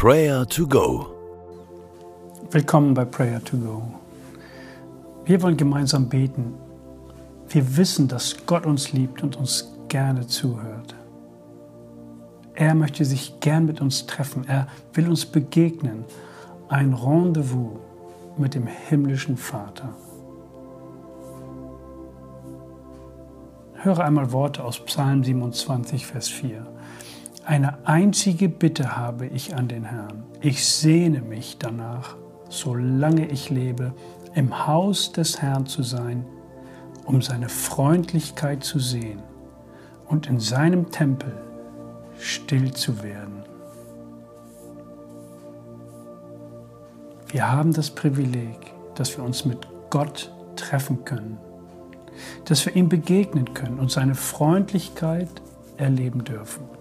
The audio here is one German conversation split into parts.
Prayer to Go. Willkommen bei Prayer to Go. Wir wollen gemeinsam beten. Wir wissen, dass Gott uns liebt und uns gerne zuhört. Er möchte sich gern mit uns treffen. Er will uns begegnen. Ein Rendezvous mit dem himmlischen Vater. Höre einmal Worte aus Psalm 27, Vers 4. Eine einzige Bitte habe ich an den Herrn. Ich sehne mich danach, solange ich lebe, im Haus des Herrn zu sein, um seine Freundlichkeit zu sehen und in seinem Tempel still zu werden. Wir haben das Privileg, dass wir uns mit Gott treffen können, dass wir ihm begegnen können und seine Freundlichkeit erleben dürfen.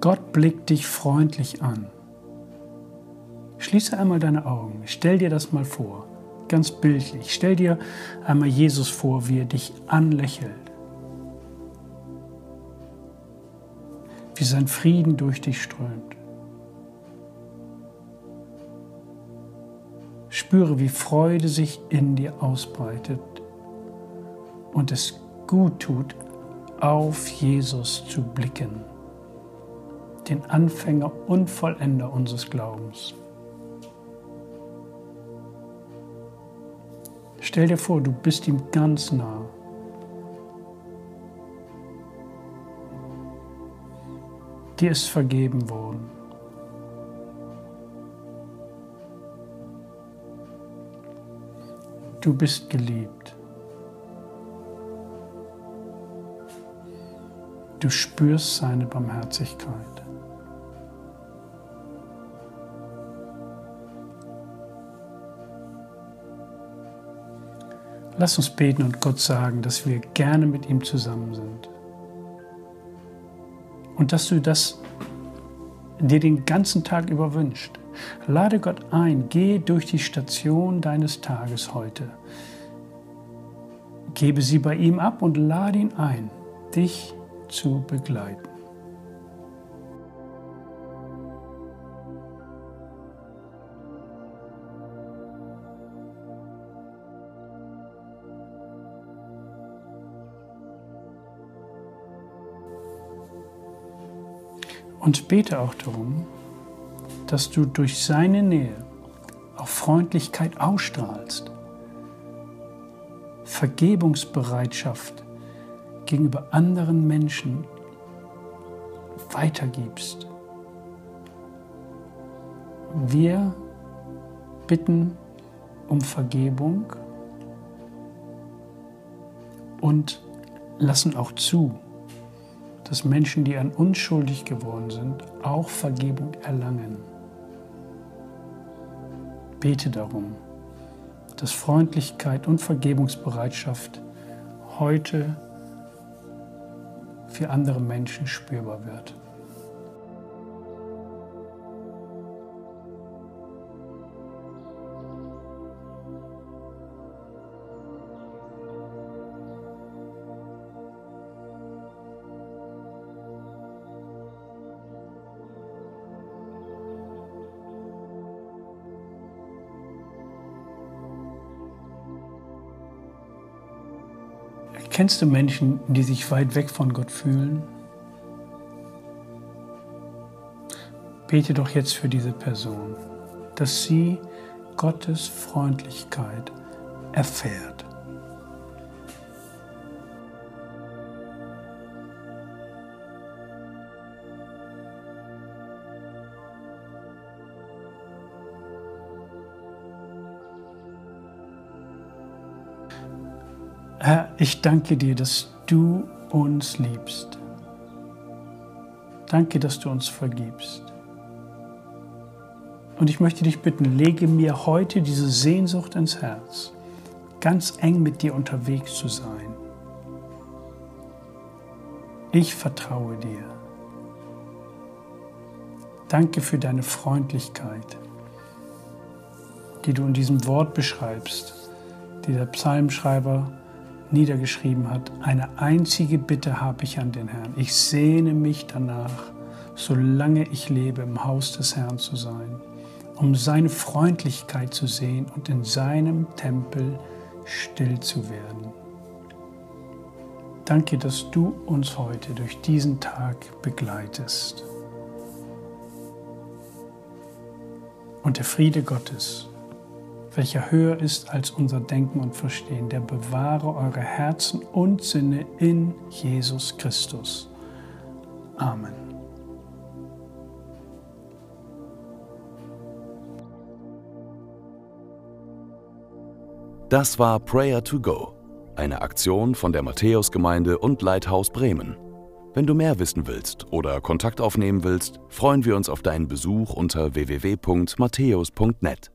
Gott blickt dich freundlich an. Schließe einmal deine Augen, stell dir das mal vor, ganz bildlich. Stell dir einmal Jesus vor, wie er dich anlächelt, wie sein Frieden durch dich strömt. Spüre, wie Freude sich in dir ausbreitet und es gut tut, auf Jesus zu blicken den Anfänger und Vollender unseres Glaubens. Stell dir vor, du bist ihm ganz nah. Dir ist vergeben worden. Du bist geliebt. Du spürst seine Barmherzigkeit. Lass uns beten und Gott sagen, dass wir gerne mit ihm zusammen sind. Und dass du das dir den ganzen Tag über wünscht. Lade Gott ein, geh durch die Station deines Tages heute. Gebe sie bei ihm ab und lade ihn ein, dich zu begleiten. Und bete auch darum, dass du durch seine Nähe auch Freundlichkeit ausstrahlst, Vergebungsbereitschaft gegenüber anderen Menschen weitergibst. Wir bitten um Vergebung und lassen auch zu, dass Menschen, die an unschuldig geworden sind, auch Vergebung erlangen. Bete darum, dass Freundlichkeit und Vergebungsbereitschaft heute für andere Menschen spürbar wird. Kennst du Menschen, die sich weit weg von Gott fühlen? Bete doch jetzt für diese Person, dass sie Gottes Freundlichkeit erfährt. Herr, ich danke dir, dass du uns liebst. Danke, dass du uns vergibst. Und ich möchte dich bitten, lege mir heute diese Sehnsucht ins Herz, ganz eng mit dir unterwegs zu sein. Ich vertraue dir. Danke für deine Freundlichkeit, die du in diesem Wort beschreibst, die der Psalmschreiber niedergeschrieben hat, eine einzige Bitte habe ich an den Herrn. Ich sehne mich danach, solange ich lebe, im Haus des Herrn zu sein, um seine Freundlichkeit zu sehen und in seinem Tempel still zu werden. Danke, dass du uns heute durch diesen Tag begleitest. Und der Friede Gottes, welcher höher ist als unser Denken und Verstehen, der bewahre eure Herzen und Sinne in Jesus Christus. Amen. Das war Prayer to Go, eine Aktion von der Matthäusgemeinde und Leithaus Bremen. Wenn du mehr wissen willst oder Kontakt aufnehmen willst, freuen wir uns auf deinen Besuch unter www.matthäus.net.